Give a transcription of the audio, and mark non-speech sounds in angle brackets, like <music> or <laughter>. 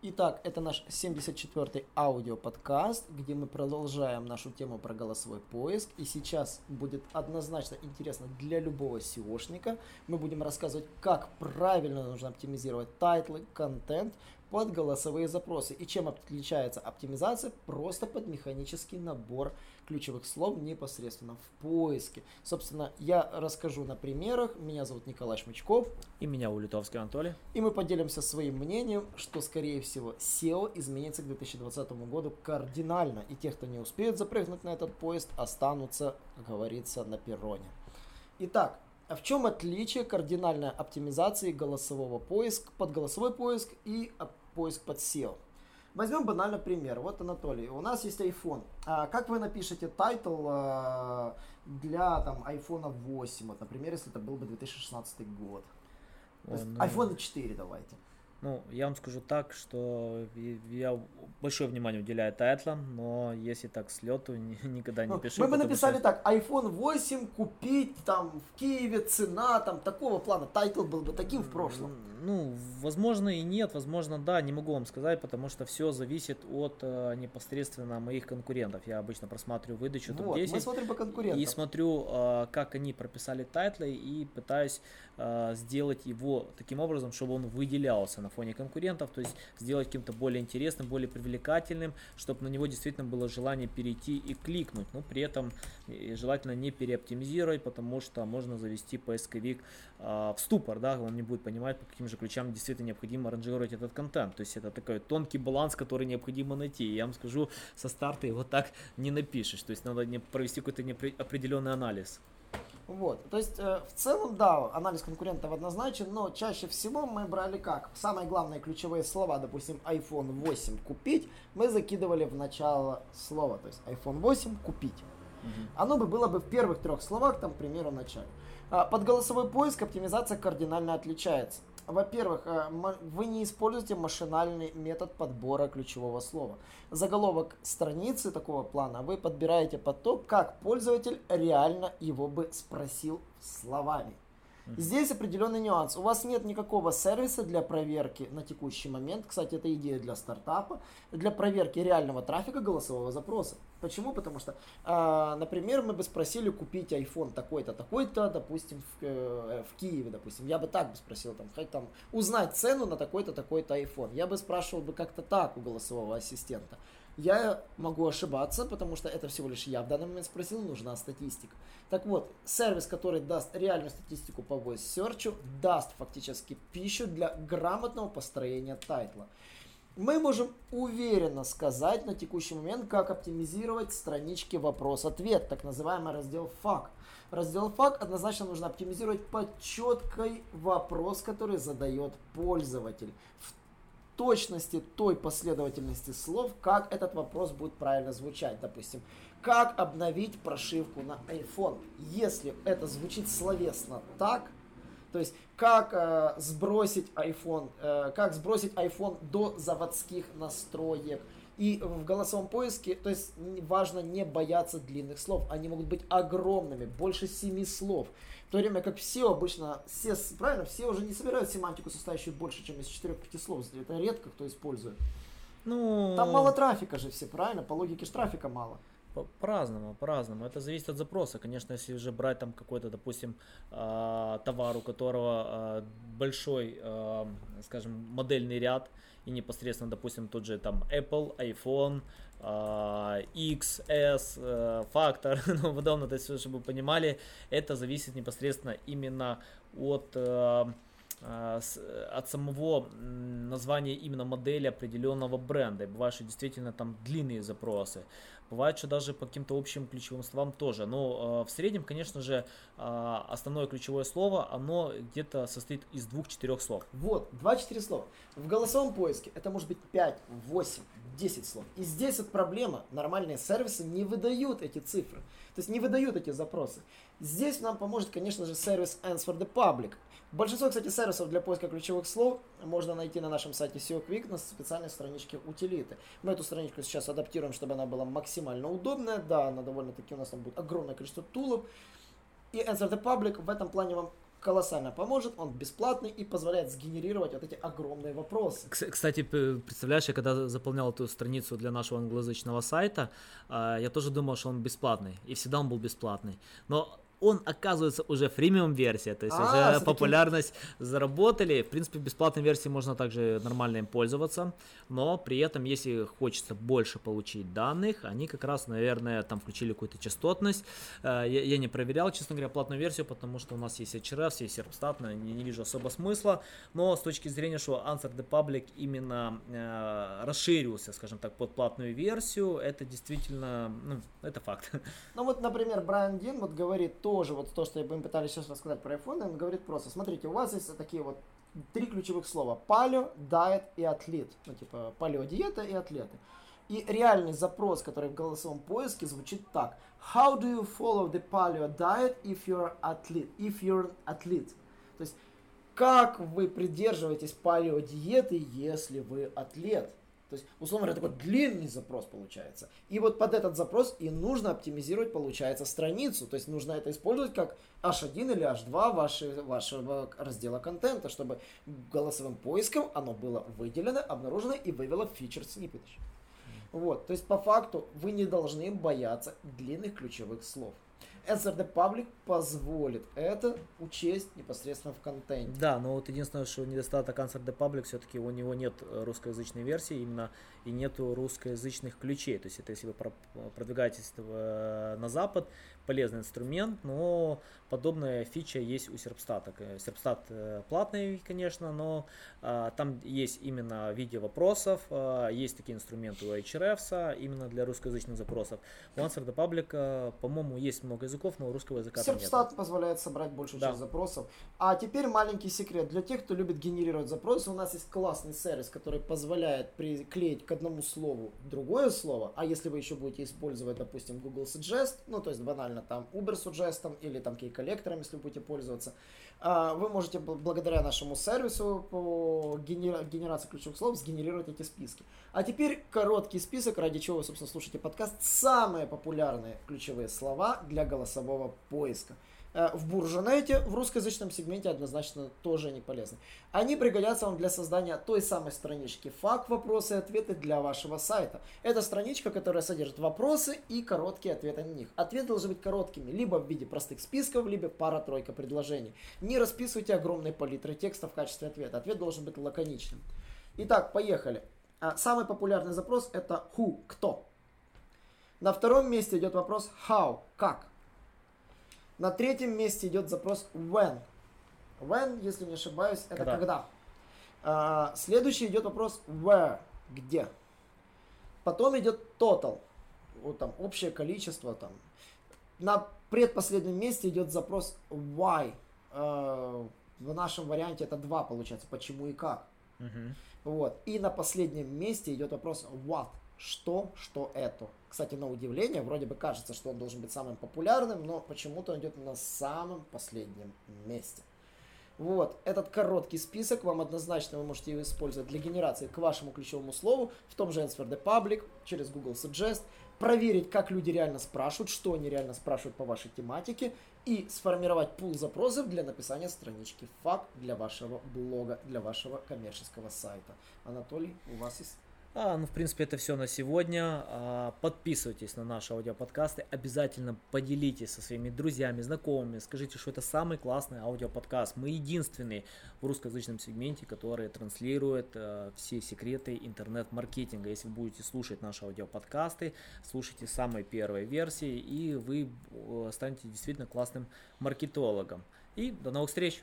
Итак, это наш 74-й аудиоподкаст, где мы продолжаем нашу тему про голосовой поиск. И сейчас будет однозначно интересно для любого SEOшника. Мы будем рассказывать, как правильно нужно оптимизировать тайтлы, контент под голосовые запросы. И чем отличается оптимизация? Просто под механический набор ключевых слов непосредственно в поиске. Собственно, я расскажу на примерах. Меня зовут Николай Шмычков. И меня Улитовский Анатолий. И мы поделимся своим мнением, что, скорее всего, SEO изменится к 2020 году кардинально. И те, кто не успеет запрыгнуть на этот поезд, останутся, как говорится, на перроне. Итак, а в чем отличие кардинальной оптимизации голосового поиска под голосовой поиск и поиск под SEO? Возьмем банальный пример. Вот, Анатолий, у нас есть iPhone. А как вы напишете тайтл а, для там, iPhone 8, вот, например, если это был бы 2016 год? Есть, ну... iPhone 4 давайте. Ну, я вам скажу так, что я большое внимание уделяю тайтлам, но если так с лету, <laughs> никогда не ну, пишу. Мы бы написали что... так, iPhone 8 купить там в Киеве, цена там такого плана, тайтл был бы таким в прошлом. Ну, возможно и нет, возможно да, не могу вам сказать, потому что все зависит от э, непосредственно моих конкурентов. Я обычно просматриваю выдачу вот, топ-10. мы смотрим по конкурентам. И смотрю, э, как они прописали тайтлы и пытаюсь э, сделать его таким образом, чтобы он выделялся на фоне конкурентов, то есть сделать каким-то более интересным, более привлекательным, чтобы на него действительно было желание перейти и кликнуть, но при этом желательно не переоптимизировать, потому что можно завести поисковик э, в ступор, да, он не будет понимать, по каким же ключам действительно необходимо ранжировать этот контент, то есть это такой тонкий баланс, который необходимо найти, я вам скажу, со старта его так не напишешь, то есть надо провести какой-то определенный анализ. Вот, то есть э, в целом, да, анализ конкурентов однозначен, но чаще всего мы брали как? Самые главные ключевые слова, допустим, iPhone 8 купить, мы закидывали в начало слова, то есть iPhone 8 купить. Угу. Оно бы было бы в первых трех словах, там, к примеру, в начале. А, под голосовой поиск оптимизация кардинально отличается. Во-первых, э, вы не используете машинальный метод подбора ключевого слова. Заголовок страницы такого плана вы подбираете под то, как пользователь реально его бы спросил словами. Здесь определенный нюанс. У вас нет никакого сервиса для проверки на текущий момент. Кстати, это идея для стартапа. Для проверки реального трафика голосового запроса. Почему? Потому что, э, например, мы бы спросили купить iPhone такой-то, такой-то, допустим, в, э, в Киеве, допустим. Я бы так бы спросил, там, хоть там, узнать цену на такой-то, такой-то iPhone. Я бы спрашивал бы как-то так у голосового ассистента. Я могу ошибаться, потому что это всего лишь я в данный момент спросил, нужна статистика. Так вот, сервис, который даст реальную статистику по voice search, даст фактически пищу для грамотного построения тайтла. Мы можем уверенно сказать на текущий момент, как оптимизировать странички вопрос-ответ, так называемый раздел фак. Раздел фак однозначно нужно оптимизировать под четкой вопрос, который задает пользователь. В точности той последовательности слов, как этот вопрос будет правильно звучать. Допустим, как обновить прошивку на iPhone. Если это звучит словесно так, то есть как э, сбросить iPhone, э, как сбросить iPhone до заводских настроек, и в голосовом поиске, то есть важно не бояться длинных слов. Они могут быть огромными, больше семи слов. В то время как все обычно, все, правильно, все уже не собирают семантику, состоящую больше, чем из 4-5 слов. Это редко кто использует. Ну... Там мало трафика же все, правильно? По логике же трафика мало. По-разному, по-разному. Это зависит от запроса. Конечно, если уже брать там какой-то, допустим, а, товар, у которого а, большой, а, скажем, модельный ряд, и непосредственно, допустим, тот же там Apple, iPhone, X, S, Factor, <laughs> ну, подобное, то есть, чтобы вы понимали, это зависит непосредственно именно от а, от самого названия именно модели определенного бренда. И бывает, что действительно там длинные запросы. Бывает, что даже по каким-то общим ключевым словам тоже. Но э, в среднем, конечно же, э, основное ключевое слово, оно где-то состоит из двух-четырех слов. Вот, два-четыре слова. В голосовом поиске это может быть 5, 8, 10 слов. И здесь вот проблема. Нормальные сервисы не выдают эти цифры. То есть не выдают эти запросы. Здесь нам поможет, конечно же, сервис Answer the Public. Большинство, кстати, сервисов для поиска ключевых слов можно найти на нашем сайте SEO Quick на специальной страничке утилиты. Мы эту страничку сейчас адаптируем, чтобы она была максимально удобная. Да, она довольно-таки у нас там будет огромное количество тулов. И Answer the Public в этом плане вам колоссально поможет, он бесплатный и позволяет сгенерировать вот эти огромные вопросы. Кстати, представляешь, я когда заполнял эту страницу для нашего англоязычного сайта, а, я тоже думал, что он бесплатный, и всегда он был бесплатный. Но он оказывается уже фримиум версия, то есть а, уже популярность заработали. В принципе, бесплатной версии можно также нормально им пользоваться, но при этом, если хочется больше получить данных, они как раз, наверное, там включили какую-то частотность. Э, я, я не проверял, честно говоря, платную версию, потому что у нас есть HRF, есть Serpstat, не, не вижу особо смысла, но с точки зрения, что Answer the Public именно э, расширился, скажем так, под платную версию, это действительно, ну, это факт. Ну вот, например, Брайан Дин вот говорит, тоже вот то, что мы пытались сейчас рассказать про iPhone, он говорит просто, смотрите, у вас есть такие вот три ключевых слова. Палео, diet и атлет. Ну, типа, палеодиета и атлеты. И реальный запрос, который в голосовом поиске звучит так. How do you follow the paleo diet if you're athlete? If you're athlete? То есть, как вы придерживаетесь палеодиеты, если вы атлет? То есть, условно говоря, такой длинный запрос получается. И вот под этот запрос и нужно оптимизировать, получается, страницу. То есть, нужно это использовать как H1 или H2 ваши, вашего раздела контента, чтобы голосовым поиском оно было выделено, обнаружено и вывело фичер snippet. Вот, то есть, по факту, вы не должны бояться длинных ключевых слов. The Public позволит это учесть непосредственно в контенте. Да, но вот единственное, что недостаток the Public, все-таки у него нет русскоязычной версии именно и нету русскоязычных ключей. То есть это если вы продвигаетесь э, на запад, полезный инструмент, но подобная фича есть у Serpstat. Serpstat э, платный, конечно, но а, там есть именно виде вопросов, а, есть такие инструменты у Ahrefs именно для русскоязычных запросов. У Answer the Public, а, по-моему, есть много языков, но русского языка. Serpstat позволяет собрать большую да. часть запросов. А теперь маленький секрет. Для тех, кто любит генерировать запросы, у нас есть классный сервис, который позволяет приклеить к одному слову другое слово, а если вы еще будете использовать, допустим, Google Suggest, ну, то есть банально там Uber Suggest или там кей коллектором, если будете пользоваться, а, вы можете благодаря нашему сервису по генерации ключевых слов сгенерировать эти списки. А теперь короткий список, ради чего вы, собственно, слушаете подкаст. Самые популярные ключевые слова для голосового поиска. Э, в Буржунете, в русскоязычном сегменте однозначно тоже не полезны. Они пригодятся вам для создания той самой странички факт, вопросы и ответы для вашего сайта. Это страничка, которая содержит вопросы и короткие ответы на них. Ответы должны быть короткими, либо в виде простых списков, либо пара-тройка предложений. Не расписывайте огромные палитры текста в качестве ответа. Ответ должен быть лаконичным. Итак, поехали. А, самый популярный запрос это who, кто. На втором месте идет вопрос how, как. На третьем месте идет запрос when. When, если не ошибаюсь, это когда. когда. А, следующий идет вопрос where, где. Потом идет total, вот там общее количество там. На предпоследнем месте идет запрос why. А, в нашем варианте это два получается, почему и как. Угу. Вот. И на последнем месте идет вопрос what что, что это. Кстати, на удивление, вроде бы кажется, что он должен быть самым популярным, но почему-то он идет на самом последнем месте. Вот, этот короткий список вам однозначно вы можете его использовать для генерации к вашему ключевому слову в том же Answer the Public, через Google Suggest, проверить, как люди реально спрашивают, что они реально спрашивают по вашей тематике и сформировать пул запросов для написания странички факт для вашего блога, для вашего коммерческого сайта. Анатолий, у вас есть а, ну, в принципе, это все на сегодня. А, подписывайтесь на наши аудиоподкасты. Обязательно поделитесь со своими друзьями, знакомыми. Скажите, что это самый классный аудиоподкаст. Мы единственный в русскоязычном сегменте, который транслирует а, все секреты интернет-маркетинга. Если вы будете слушать наши аудиоподкасты, слушайте самой первой версии, и вы э, станете действительно классным маркетологом. И до новых встреч!